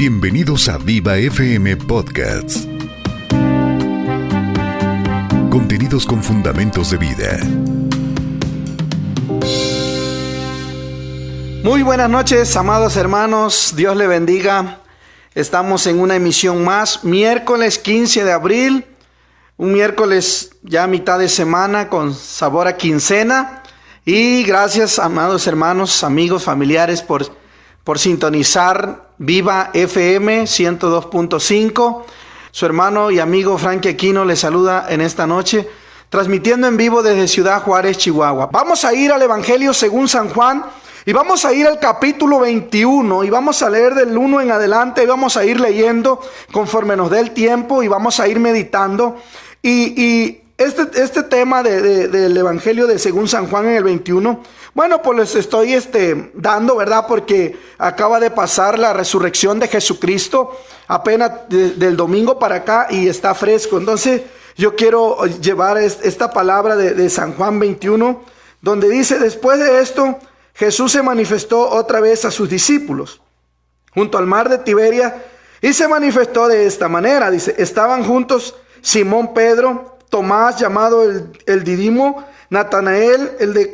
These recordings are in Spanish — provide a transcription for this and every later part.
Bienvenidos a Viva FM Podcasts. Contenidos con fundamentos de vida. Muy buenas noches, amados hermanos. Dios le bendiga. Estamos en una emisión más, miércoles 15 de abril, un miércoles ya mitad de semana con sabor a quincena. Y gracias, amados hermanos, amigos, familiares, por, por sintonizar Viva FM 102.5. Su hermano y amigo Frank Aquino le saluda en esta noche, transmitiendo en vivo desde Ciudad Juárez, Chihuahua. Vamos a ir al Evangelio según San Juan y vamos a ir al capítulo 21 y vamos a leer del 1 en adelante y vamos a ir leyendo conforme nos dé el tiempo y vamos a ir meditando. Y, este, este, tema del Evangelio de según San Juan en el 21, bueno, pues les estoy este, dando, ¿verdad? Porque acaba de pasar la resurrección de Jesucristo apenas del domingo para acá y está fresco. Entonces yo quiero llevar esta palabra de, de San Juan 21, donde dice, después de esto, Jesús se manifestó otra vez a sus discípulos junto al mar de Tiberia y se manifestó de esta manera. Dice, estaban juntos Simón Pedro, Tomás llamado el, Didimo, Natanael, el de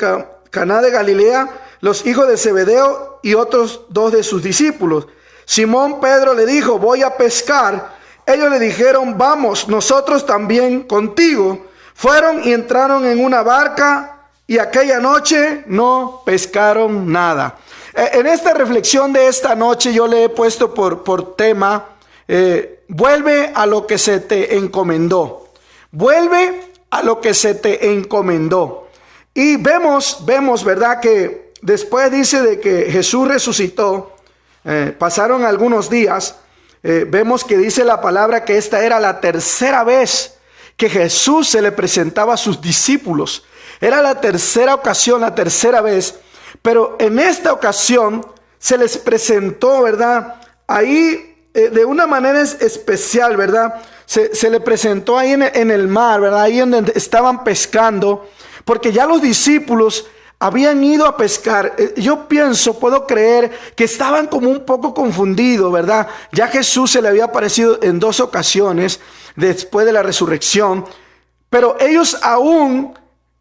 Caná de Galilea, los hijos de Zebedeo y otros dos de sus discípulos. Simón Pedro le dijo, voy a pescar. Ellos le dijeron, vamos, nosotros también contigo. Fueron y entraron en una barca y aquella noche no pescaron nada. Eh, en esta reflexión de esta noche yo le he puesto por, por tema, eh, vuelve a lo que se te encomendó. Vuelve a lo que se te encomendó. Y vemos, vemos, ¿verdad? Que después dice de que Jesús resucitó, eh, pasaron algunos días, eh, vemos que dice la palabra que esta era la tercera vez que Jesús se le presentaba a sus discípulos. Era la tercera ocasión, la tercera vez, pero en esta ocasión se les presentó, ¿verdad? Ahí eh, de una manera especial, ¿verdad? Se, le presentó ahí en, el mar, ¿verdad? Ahí donde estaban pescando, porque ya los discípulos habían ido a pescar. Eh, yo pienso, puedo creer que estaban como un poco confundidos, ¿verdad? Ya Jesús se le había aparecido en dos ocasiones después de la resurrección, pero ellos aún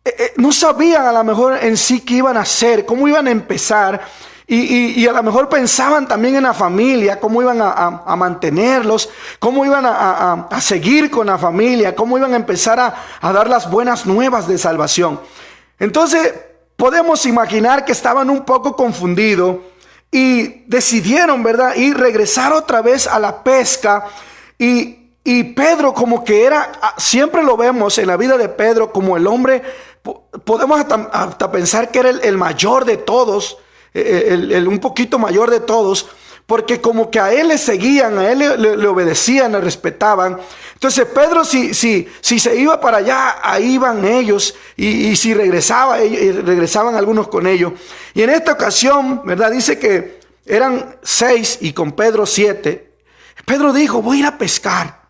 eh, eh, no sabían a lo mejor en sí qué iban a hacer, cómo iban a empezar. Y, a lo mejor pensaban también en la familia, cómo iban a, mantenerlos, cómo iban a, seguir con la familia, cómo iban a empezar a, dar las buenas nuevas de salvación. Entonces podemos imaginar que estaban un poco confundidos y decidieron, ¿verdad? Y regresar otra vez a la pesca. Y, y Pedro como que era, siempre lo vemos en la vida de Pedro como el hombre, podemos hasta, pensar que era el mayor de todos el, un poquito mayor de todos, porque como que a él le seguían, a él le, obedecían, le respetaban. Entonces Pedro si, si, si se iba para allá, ahí iban ellos, y, si regresaba, regresaban algunos con ellos. Y en esta ocasión, ¿verdad? Dice que eran seis y con Pedro siete. Pedro dijo, voy a ir a pescar.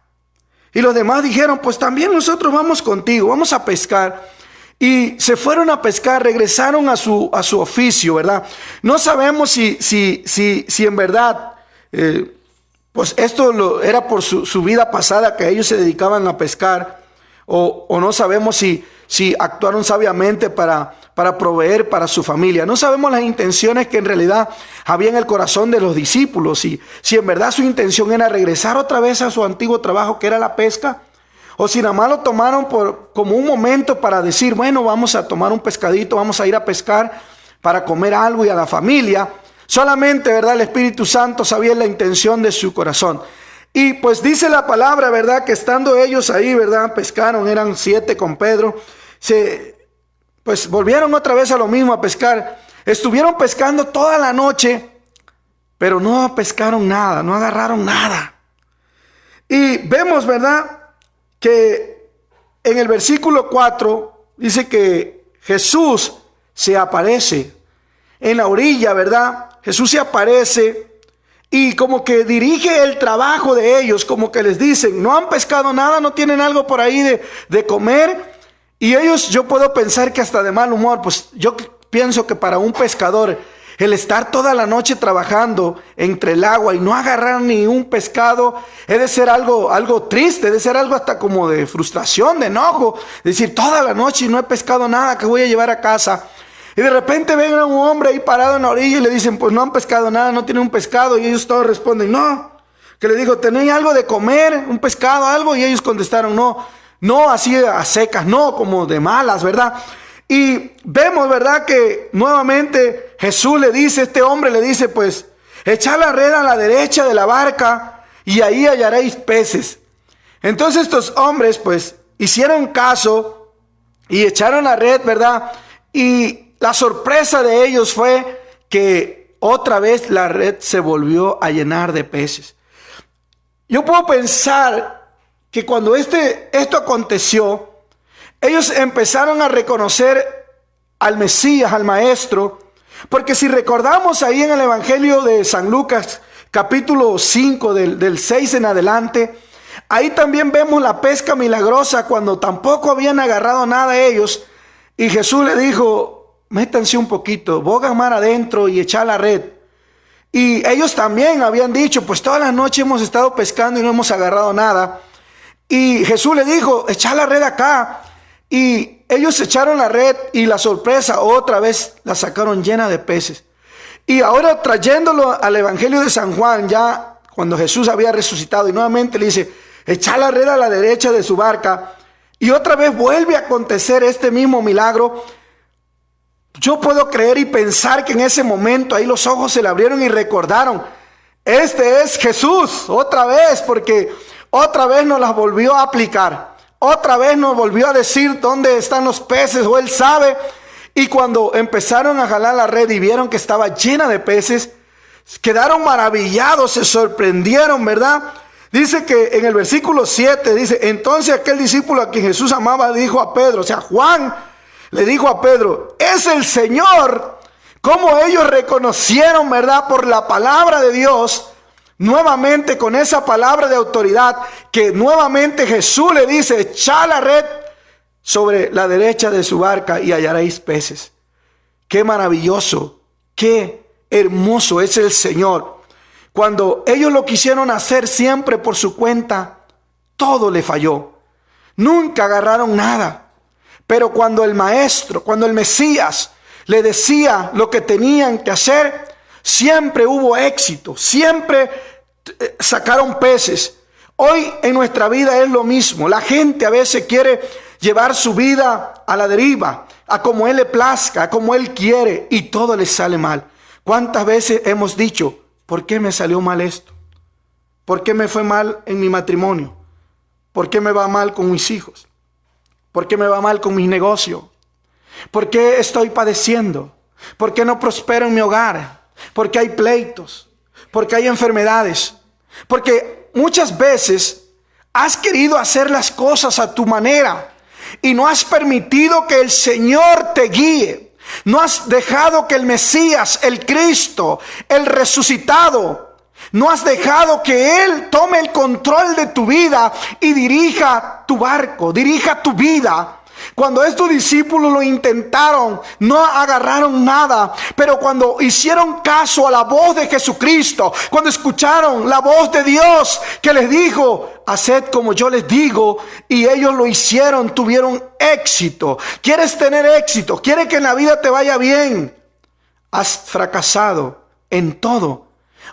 Y los demás dijeron, pues también nosotros vamos contigo, vamos a pescar. Y se fueron a pescar, regresaron a su, a su oficio, ¿verdad? No sabemos si, si, si, si en verdad, eh, pues esto lo, era por su, vida pasada que ellos se dedicaban a pescar, o, no sabemos si, si actuaron sabiamente para, para proveer para su familia. No sabemos las intenciones que en realidad había en el corazón de los discípulos, y si en verdad su intención era regresar otra vez a su antiguo trabajo que era la pesca, o si nada más lo tomaron por, como un momento para decir, bueno, vamos a tomar un pescadito, vamos a ir a pescar para comer algo y a la familia. Solamente, ¿verdad? El Espíritu Santo sabía la intención de su corazón. Y pues dice la palabra, ¿verdad? Que estando ellos ahí, ¿verdad? Pescaron, eran siete con Pedro. Se, pues volvieron otra vez a lo mismo, a pescar. Estuvieron pescando toda la noche, pero no pescaron nada, no agarraron nada. Y vemos, ¿verdad? Que en el versículo 4 dice que Jesús se aparece en la orilla, ¿verdad? Jesús se aparece y como que dirige el trabajo de ellos, como que les dicen, no han pescado nada, no tienen algo por ahí de, de comer. Y ellos, yo puedo pensar que hasta de mal humor, pues yo pienso que para un pescador el estar toda la noche trabajando entre el agua y no agarrar ni un pescado, es de ser algo, algo triste, de ser algo hasta como de frustración, de enojo. decir, toda la noche y no he pescado nada que voy a llevar a casa. Y de repente ven a un hombre ahí parado en la orilla y le dicen, pues no han pescado nada, no tienen un pescado. Y ellos todos responden, no. Que le digo, ¿tenéis algo de comer? ¿Un pescado, algo? Y ellos contestaron, no. No así a secas, no como de malas, ¿verdad? Y vemos, ¿verdad? Que nuevamente Jesús le dice, este hombre le dice, pues, echad la red a la derecha de la barca y ahí hallaréis peces. Entonces estos hombres, pues, hicieron caso y echaron la red, ¿verdad? Y la sorpresa de ellos fue que otra vez la red se volvió a llenar de peces. Yo puedo pensar que cuando este, esto aconteció, ellos empezaron a reconocer al Mesías, al Maestro, porque si recordamos ahí en el Evangelio de San Lucas, capítulo 5, del, del 6 en adelante, ahí también vemos la pesca milagrosa cuando tampoco habían agarrado nada ellos. Y Jesús le dijo, métanse un poquito, boga mar adentro y echa la red. Y ellos también habían dicho, pues toda la noche hemos estado pescando y no hemos agarrado nada. Y Jesús le dijo, echa la red acá. Y ellos echaron la red y la sorpresa otra vez la sacaron llena de peces. Y ahora trayéndolo al Evangelio de San Juan, ya cuando Jesús había resucitado y nuevamente le dice, echa la red a la derecha de su barca. Y otra vez vuelve a acontecer este mismo milagro. Yo puedo creer y pensar que en ese momento ahí los ojos se le abrieron y recordaron, este es Jesús, otra vez, porque otra vez nos las volvió a aplicar. Otra vez nos volvió a decir dónde están los peces o él sabe. Y cuando empezaron a jalar la red y vieron que estaba llena de peces, quedaron maravillados, se sorprendieron, ¿verdad? Dice que en el versículo 7 dice, entonces aquel discípulo a quien Jesús amaba dijo a Pedro, o sea, Juan le dijo a Pedro, es el Señor. Como ellos reconocieron, ¿verdad? Por la palabra de Dios Nuevamente con esa palabra de autoridad que nuevamente Jesús le dice, echa la red sobre la derecha de su barca y hallaréis peces. Qué maravilloso, qué hermoso es el Señor. Cuando ellos lo quisieron hacer siempre por su cuenta, todo le falló. Nunca agarraron nada. Pero cuando el maestro, cuando el Mesías le decía lo que tenían que hacer, Siempre hubo éxito, siempre eh, sacaron peces. Hoy en nuestra vida es lo mismo. La gente a veces quiere llevar su vida a la deriva, a como Él le plazca, a como Él quiere, y todo le sale mal. ¿Cuántas veces hemos dicho, ¿por qué me salió mal esto? ¿Por qué me fue mal en mi matrimonio? ¿Por qué me va mal con mis hijos? ¿Por qué me va mal con mi negocio? ¿Por qué estoy padeciendo? ¿Por qué no prospero en mi hogar? Porque hay pleitos, porque hay enfermedades, porque muchas veces has querido hacer las cosas a tu manera y no has permitido que el Señor te guíe. No has dejado que el Mesías, el Cristo, el resucitado, no has dejado que Él tome el control de tu vida y dirija tu barco, dirija tu vida. Cuando estos discípulos lo intentaron, no agarraron nada. Pero cuando hicieron caso a la voz de Jesucristo, cuando escucharon la voz de Dios que les dijo, haced como yo les digo, y ellos lo hicieron, tuvieron éxito. ¿Quieres tener éxito? ¿Quieres que en la vida te vaya bien? Has fracasado en todo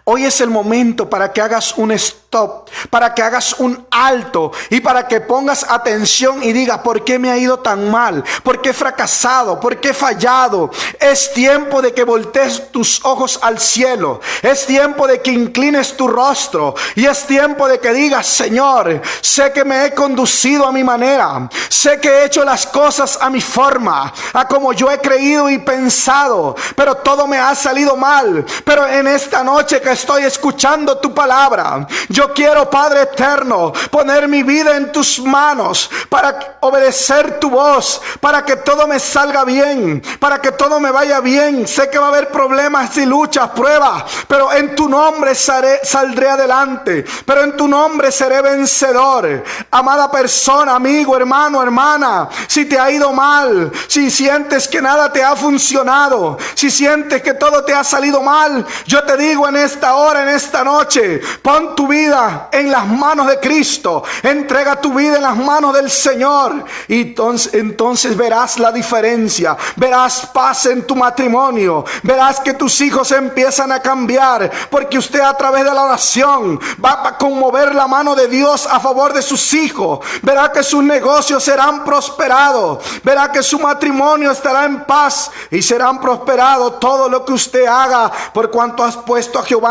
Hoy es el momento para que hagas un stop, para que hagas un alto y para que pongas atención y diga, ¿por qué me ha ido tan mal? ¿Por qué he fracasado? ¿Por qué he fallado? Es tiempo de que voltees tus ojos al cielo. Es tiempo de que inclines tu rostro. Y es tiempo de que digas, Señor, sé que me he conducido a mi manera. Sé que he hecho las cosas a mi forma, a como yo he creído y pensado. Pero todo me ha salido mal. Pero en esta noche que estoy escuchando tu palabra. Yo quiero, Padre eterno, poner mi vida en tus manos para obedecer tu voz, para que todo me salga bien, para que todo me vaya bien. Sé que va a haber problemas y luchas, pruebas, pero en tu nombre saldré adelante, pero en tu nombre seré vencedor. Amada persona, amigo, hermano, hermana, si te ha ido mal, si sientes que nada te ha funcionado, si sientes que todo te ha salido mal, yo te digo en esta hora, en esta noche, pon tu vida en las manos de Cristo, entrega tu vida en las manos del Señor. Y entonces, entonces verás la diferencia, verás paz en tu matrimonio, verás que tus hijos empiezan a cambiar, porque usted a través de la oración va a conmover la mano de Dios a favor de sus hijos, verá que sus negocios serán prosperados, verá que su matrimonio estará en paz y serán prosperados todo lo que usted haga. Por cuanto has puesto a Jehová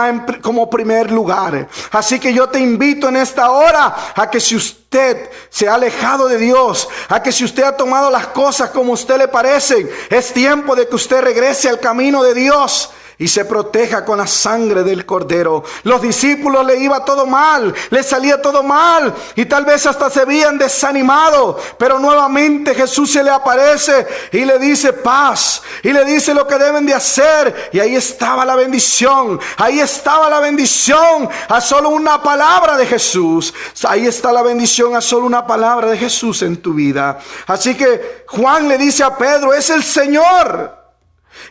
como primer lugar. Así que yo te invito en esta hora a que si usted se ha alejado de Dios, a que si usted ha tomado las cosas como usted le parecen, es tiempo de que usted regrese al camino de Dios y se proteja con la sangre del cordero. Los discípulos le iba todo mal, le salía todo mal y tal vez hasta se habían desanimado, pero nuevamente Jesús se le aparece y le dice paz y le dice lo que deben de hacer y ahí estaba la bendición, ahí estaba la bendición a solo una palabra de Jesús, ahí está la bendición a solo una palabra de Jesús en tu vida. Así que Juan le dice a Pedro, es el Señor.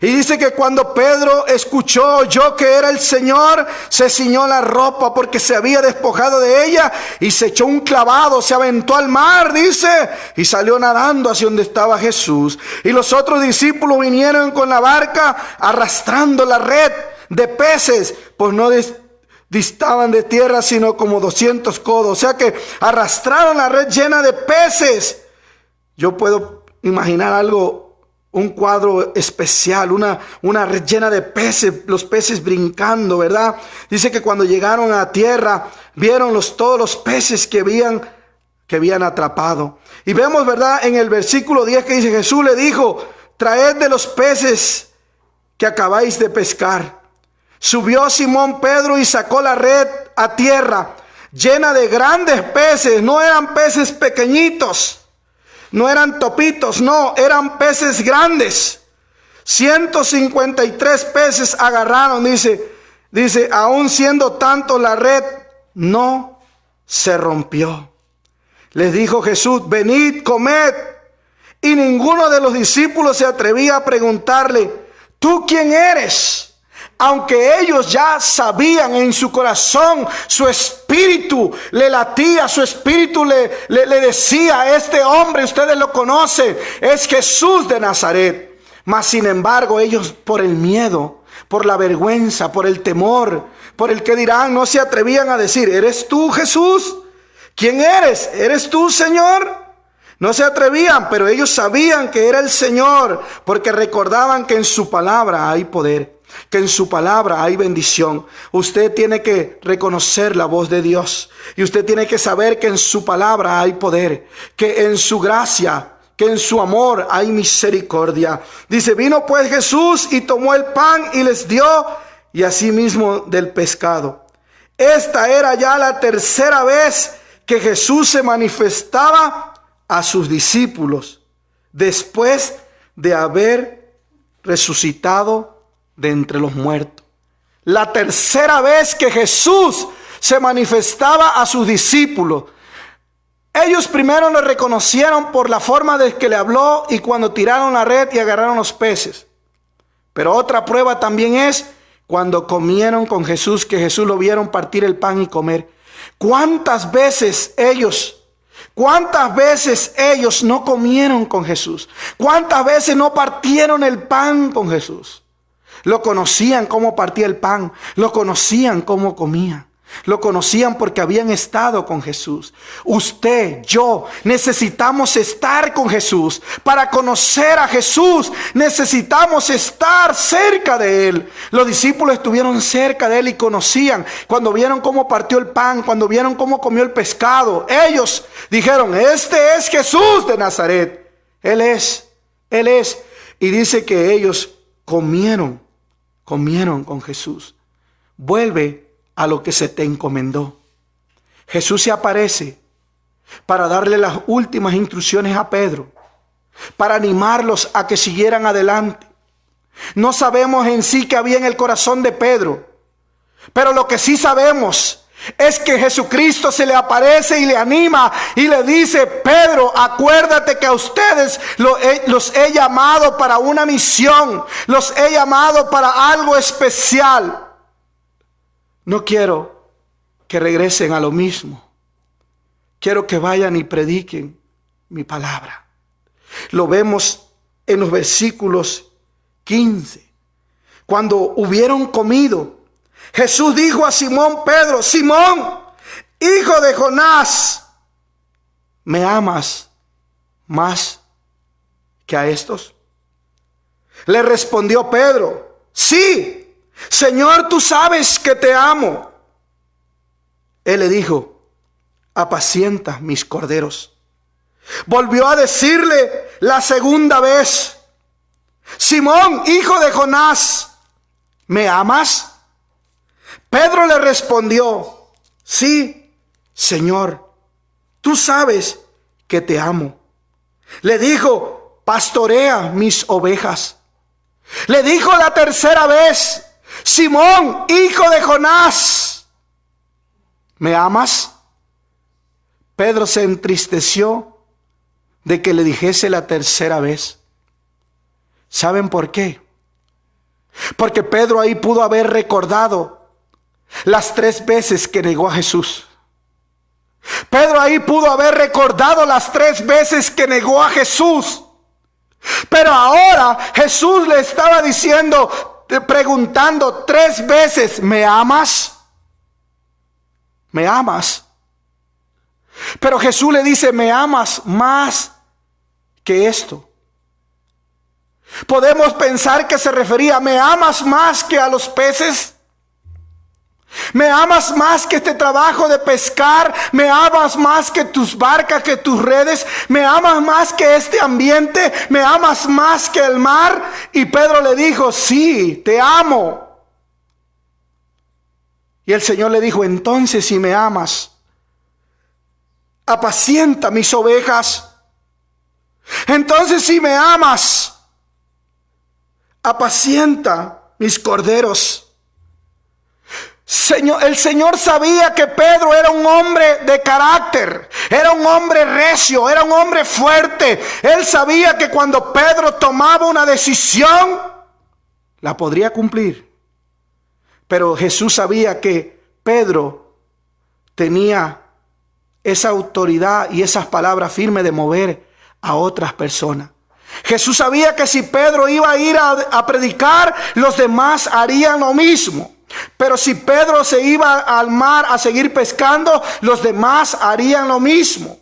Y dice que cuando Pedro escuchó yo que era el Señor, se ciñó la ropa porque se había despojado de ella y se echó un clavado, se aventó al mar, dice, y salió nadando hacia donde estaba Jesús. Y los otros discípulos vinieron con la barca arrastrando la red de peces, pues no distaban de tierra sino como 200 codos. O sea que arrastraron la red llena de peces. Yo puedo imaginar algo un cuadro especial, una, una red llena de peces, los peces brincando, ¿verdad? Dice que cuando llegaron a tierra, vieron los, todos los peces que habían, que habían atrapado. Y vemos, ¿verdad? En el versículo 10 que dice, Jesús le dijo, traed de los peces que acabáis de pescar. Subió Simón Pedro y sacó la red a tierra, llena de grandes peces, no eran peces pequeñitos no eran topitos, no, eran peces grandes. 153 peces agarraron, dice, dice, aún siendo tanto la red, no se rompió. Les dijo Jesús, venid, comed. Y ninguno de los discípulos se atrevía a preguntarle, ¿tú quién eres? aunque ellos ya sabían en su corazón, su espíritu le latía, su espíritu le, le, decía, este hombre, ustedes lo conocen, es Jesús de Nazaret. Mas sin embargo, ellos por el miedo, por la vergüenza, por el temor, por el que dirán, no se atrevían a decir, ¿eres tú Jesús? ¿Quién eres? ¿Eres tú Señor? No se atrevían, pero ellos sabían que era el Señor, porque recordaban que en su palabra hay poder que en su palabra hay bendición. Usted tiene que reconocer la voz de Dios y usted tiene que saber que en su palabra hay poder, que en su gracia, que en su amor hay misericordia. Dice, vino pues Jesús y tomó el pan y les dio y asimismo del pescado. Esta era ya la tercera vez que Jesús se manifestaba a sus discípulos después de haber resucitado de entre los muertos. La tercera vez que Jesús se manifestaba a sus discípulos. Ellos primero lo reconocieron por la forma de que le habló y cuando tiraron la red y agarraron los peces. Pero otra prueba también es cuando comieron con Jesús, que Jesús lo vieron partir el pan y comer. ¿Cuántas veces ellos, cuántas veces ellos no comieron con Jesús? ¿Cuántas veces no partieron el pan con Jesús? Lo conocían cómo partía el pan, lo conocían cómo comía. Lo conocían porque habían estado con Jesús. Usted, yo, necesitamos estar con Jesús. Para conocer a Jesús, necesitamos estar cerca de Él. Los discípulos estuvieron cerca de Él y conocían. Cuando vieron cómo partió el pan, cuando vieron cómo comió el pescado, ellos dijeron, este es Jesús de Nazaret. Él es, Él es. Y dice que ellos comieron comieron con Jesús. vuelve a lo que se te encomendó. Jesús se aparece para darle las últimas instrucciones a Pedro, para animarlos a que siguieran adelante. No sabemos en sí qué había en el corazón de Pedro, pero lo que sí sabemos es que Jesucristo se le aparece y le anima y le dice, Pedro, acuérdate que a ustedes los he llamado para una misión, los he llamado para algo especial. No quiero que regresen a lo mismo. Quiero que vayan y prediquen mi palabra. Lo vemos en los versículos 15. Cuando hubieron comido, Jesús dijo a Simón Pedro, Simón, hijo de Jonás, ¿me amas más que a estos? Le respondió Pedro, sí, Señor, tú sabes que te amo. Él le dijo, apacienta mis corderos. Volvió a decirle la segunda vez, Simón, hijo de Jonás, ¿me amas? Pedro le respondió, sí, Señor, tú sabes que te amo. Le dijo, pastorea mis ovejas. Le dijo la tercera vez, Simón, hijo de Jonás, ¿me amas? Pedro se entristeció de que le dijese la tercera vez. ¿Saben por qué? Porque Pedro ahí pudo haber recordado las tres veces que negó a Jesús. Pedro ahí pudo haber recordado las tres veces que negó a Jesús. Pero ahora Jesús le estaba diciendo, preguntando tres veces, ¿me amas? ¿Me amas? Pero Jesús le dice, ¿me amas más que esto? Podemos pensar que se refería, ¿me amas más que a los peces? Me amas más que este trabajo de pescar. Me amas más que tus barcas, que tus redes. Me amas más que este ambiente. Me amas más que el mar. Y Pedro le dijo, sí, te amo. Y el Señor le dijo, entonces si me amas, apacienta mis ovejas. Entonces si me amas, apacienta mis corderos. Señor, el Señor sabía que Pedro era un hombre de carácter, era un hombre recio, era un hombre fuerte. Él sabía que cuando Pedro tomaba una decisión, la podría cumplir. Pero Jesús sabía que Pedro tenía esa autoridad y esas palabras firmes de mover a otras personas. Jesús sabía que si Pedro iba a ir a, a predicar, los demás harían lo mismo. Pero si Pedro se iba al mar a seguir pescando, los demás harían lo mismo.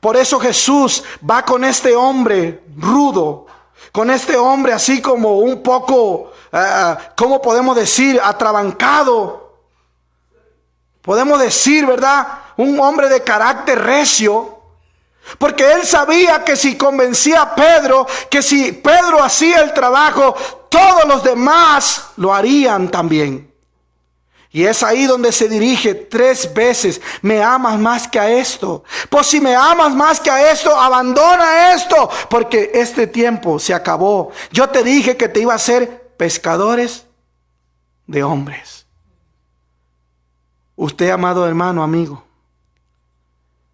Por eso Jesús va con este hombre rudo, con este hombre así como un poco, uh, ¿cómo podemos decir? Atrabancado. Podemos decir, ¿verdad? Un hombre de carácter recio. Porque él sabía que si convencía a Pedro, que si Pedro hacía el trabajo, todos los demás lo harían también. Y es ahí donde se dirige tres veces, me amas más que a esto. Pues si me amas más que a esto, abandona esto, porque este tiempo se acabó. Yo te dije que te iba a ser pescadores de hombres. Usted, amado hermano, amigo,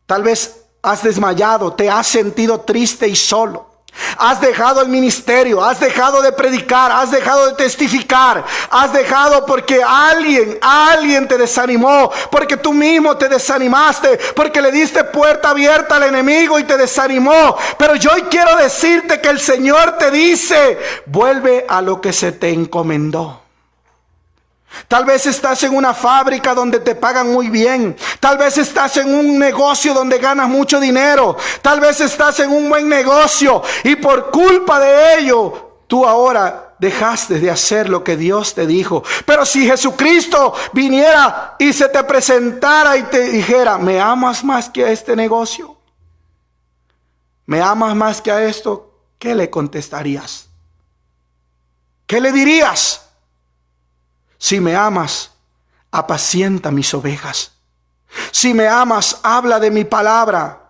tal vez has desmayado, te has sentido triste y solo. Has dejado el ministerio, has dejado de predicar, has dejado de testificar, has dejado porque alguien, alguien te desanimó, porque tú mismo te desanimaste, porque le diste puerta abierta al enemigo y te desanimó. Pero yo hoy quiero decirte que el Señor te dice, vuelve a lo que se te encomendó. Tal vez estás en una fábrica donde te pagan muy bien. Tal vez estás en un negocio donde ganas mucho dinero. Tal vez estás en un buen negocio y por culpa de ello tú ahora dejaste de hacer lo que Dios te dijo. Pero si Jesucristo viniera y se te presentara y te dijera, ¿me amas más que a este negocio? ¿Me amas más que a esto? ¿Qué le contestarías? ¿Qué le dirías? Si me amas, apacienta mis ovejas. Si me amas, habla de mi palabra.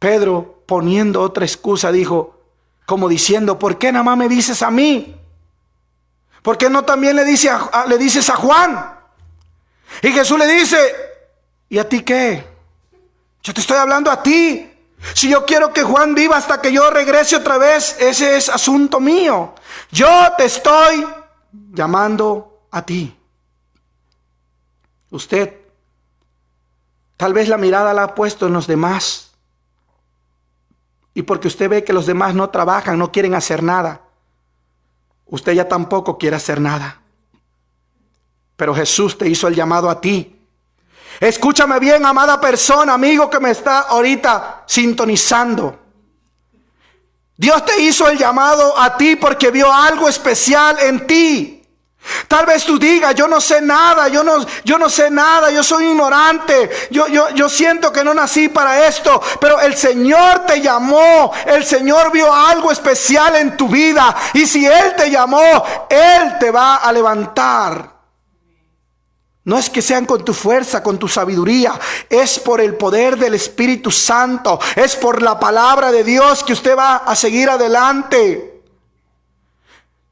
Pedro, poniendo otra excusa, dijo, como diciendo, ¿por qué nada más me dices a mí? ¿Por qué no también le, le dices a Juan? Y Jesús le dice, ¿y a ti qué? Yo te estoy hablando a ti. Si yo quiero que Juan viva hasta que yo regrese otra vez, ese es asunto mío. Yo te estoy llamando a ti. Usted tal vez la mirada la ha puesto en los demás. Y porque usted ve que los demás no trabajan, no quieren hacer nada, usted ya tampoco quiere hacer nada. Pero Jesús te hizo el llamado a ti. Escúchame bien, amada persona, amigo que me está ahorita sintonizando. Dios te hizo el llamado a ti porque vio algo especial en ti. Tal vez tú digas, yo no sé nada, yo no, yo no sé nada, yo soy ignorante, yo, yo, yo siento que no nací para esto, pero el Señor te llamó, el Señor vio algo especial en tu vida y si Él te llamó, Él te va a levantar. No es que sean con tu fuerza, con tu sabiduría, es por el poder del Espíritu Santo, es por la palabra de Dios que usted va a seguir adelante.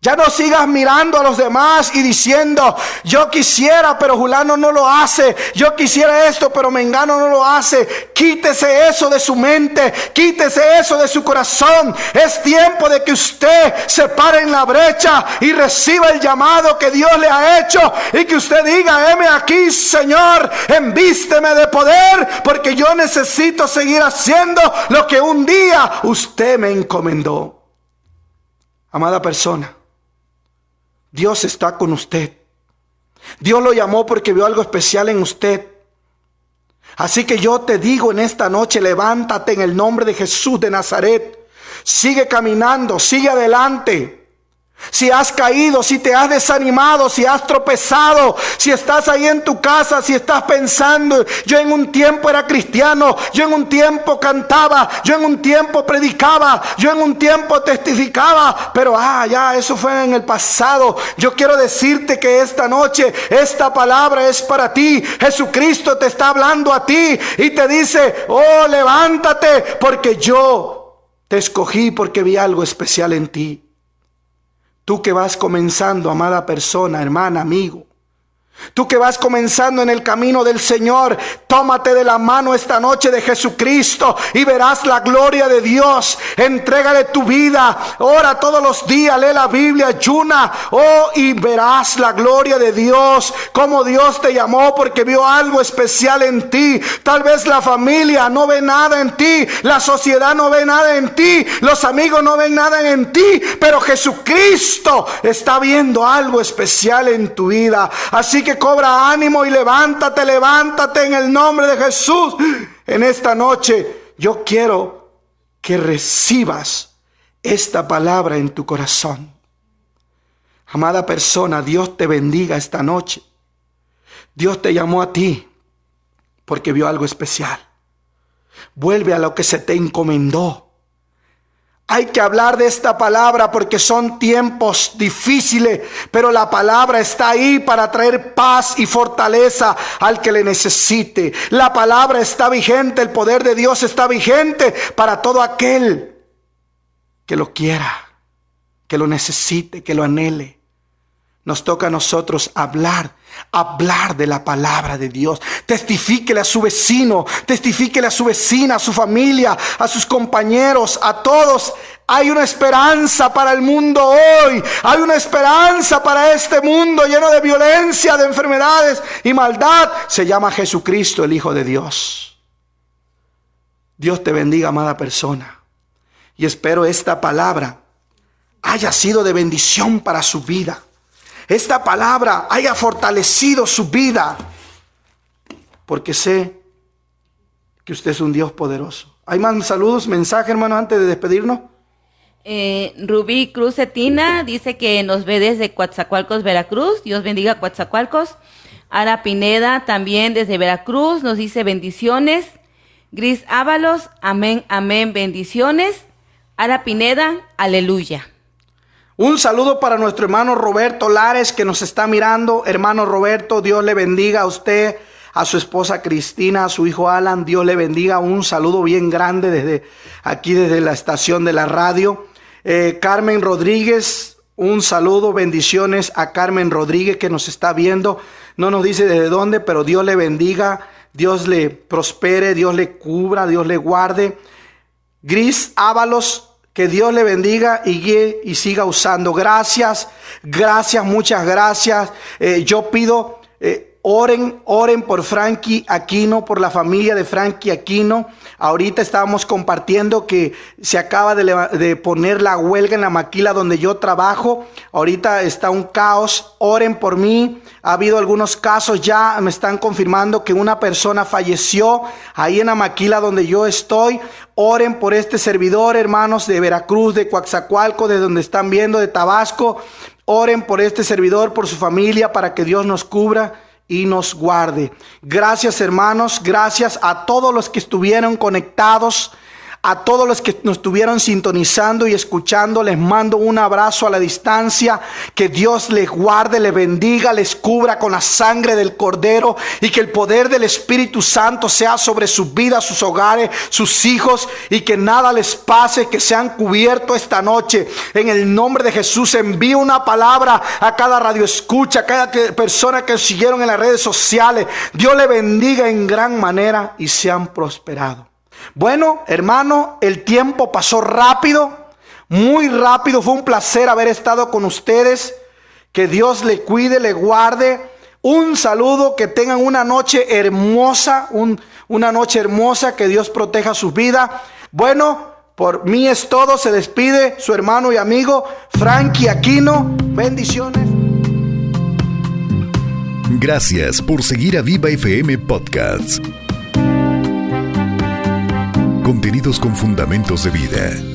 Ya no sigas mirando a los demás y diciendo, yo quisiera, pero Julano no lo hace. Yo quisiera esto, pero Mengano no lo hace. Quítese eso de su mente, quítese eso de su corazón. Es tiempo de que usted se pare en la brecha y reciba el llamado que Dios le ha hecho. Y que usted diga, heme aquí, Señor, envísteme de poder, porque yo necesito seguir haciendo lo que un día usted me encomendó. Amada persona. Dios está con usted. Dios lo llamó porque vio algo especial en usted. Así que yo te digo en esta noche, levántate en el nombre de Jesús de Nazaret. Sigue caminando, sigue adelante. Si has caído, si te has desanimado, si has tropezado, si estás ahí en tu casa, si estás pensando, yo en un tiempo era cristiano, yo en un tiempo cantaba, yo en un tiempo predicaba, yo en un tiempo testificaba, pero ah, ya eso fue en el pasado. Yo quiero decirte que esta noche esta palabra es para ti. Jesucristo te está hablando a ti y te dice, oh, levántate porque yo te escogí porque vi algo especial en ti. Tú que vas comenzando, amada persona, hermana, amigo. Tú que vas comenzando en el camino del Señor, tómate de la mano esta noche de Jesucristo y verás la gloria de Dios. Entrégale tu vida, ora todos los días, lee la Biblia, ayuna, oh, y verás la gloria de Dios, como Dios te llamó porque vio algo especial en ti. Tal vez la familia no ve nada en ti, la sociedad no ve nada en ti, los amigos no ven nada en ti, pero Jesucristo está viendo algo especial en tu vida. Así que cobra ánimo y levántate, levántate en el nombre de Jesús. En esta noche yo quiero que recibas esta palabra en tu corazón. Amada persona, Dios te bendiga esta noche. Dios te llamó a ti porque vio algo especial. Vuelve a lo que se te encomendó. Hay que hablar de esta palabra porque son tiempos difíciles, pero la palabra está ahí para traer paz y fortaleza al que le necesite. La palabra está vigente, el poder de Dios está vigente para todo aquel que lo quiera, que lo necesite, que lo anhele. Nos toca a nosotros hablar, hablar de la palabra de Dios. Testifíquele a su vecino, testifíquele a su vecina, a su familia, a sus compañeros, a todos. Hay una esperanza para el mundo hoy. Hay una esperanza para este mundo lleno de violencia, de enfermedades y maldad. Se llama Jesucristo, el Hijo de Dios. Dios te bendiga, amada persona. Y espero esta palabra haya sido de bendición para su vida esta palabra haya fortalecido su vida. Porque sé que usted es un Dios poderoso. ¿Hay más saludos, mensajes, hermano, antes de despedirnos? Eh, Rubí Cruz Cetina dice que nos ve desde Coatzacoalcos, Veracruz. Dios bendiga Coatzacoalcos. Ara Pineda también desde Veracruz nos dice bendiciones. Gris Ábalos, amén, amén, bendiciones. Ara Pineda, aleluya. Un saludo para nuestro hermano Roberto Lares que nos está mirando. Hermano Roberto, Dios le bendiga a usted, a su esposa Cristina, a su hijo Alan. Dios le bendiga. Un saludo bien grande desde aquí, desde la estación de la radio. Eh, Carmen Rodríguez, un saludo, bendiciones a Carmen Rodríguez que nos está viendo. No nos dice desde dónde, pero Dios le bendiga, Dios le prospere, Dios le cubra, Dios le guarde. Gris Ábalos, que Dios le bendiga y guíe y siga usando. Gracias, gracias, muchas gracias. Eh, yo pido... Eh, Oren, oren por Frankie Aquino, por la familia de Frankie Aquino. Ahorita estábamos compartiendo que se acaba de, poner la huelga en la maquila donde yo trabajo. Ahorita está un caos. Oren por mí. Ha habido algunos casos ya. Me están confirmando que una persona falleció ahí en la maquila donde yo estoy. Oren por este servidor, hermanos de Veracruz, de Coaxacualco, de donde están viendo, de Tabasco. Oren por este servidor, por su familia, para que Dios nos cubra y nos guarde. Gracias hermanos, gracias a todos los que estuvieron conectados a todos los que nos estuvieron sintonizando y escuchando, les mando un abrazo a la distancia. Que Dios les guarde, les bendiga, les cubra con la sangre del Cordero y que el poder del Espíritu Santo sea sobre sus vidas, sus hogares, sus hijos y que nada les pase, que sean cubiertos esta noche. En el nombre de Jesús envío una palabra a cada radio escucha, a cada persona que siguieron en las redes sociales. Dios le bendiga en gran manera y sean prosperados. Bueno, hermano, el tiempo pasó rápido, muy rápido. Fue un placer haber estado con ustedes. Que Dios le cuide, le guarde. Un saludo, que tengan una noche hermosa, una noche hermosa, que Dios proteja su vida. Bueno, por mí es todo. Se despide su hermano y amigo Frankie Aquino. Bendiciones. Gracias por seguir a Viva FM Podcasts contenidos con fundamentos de vida.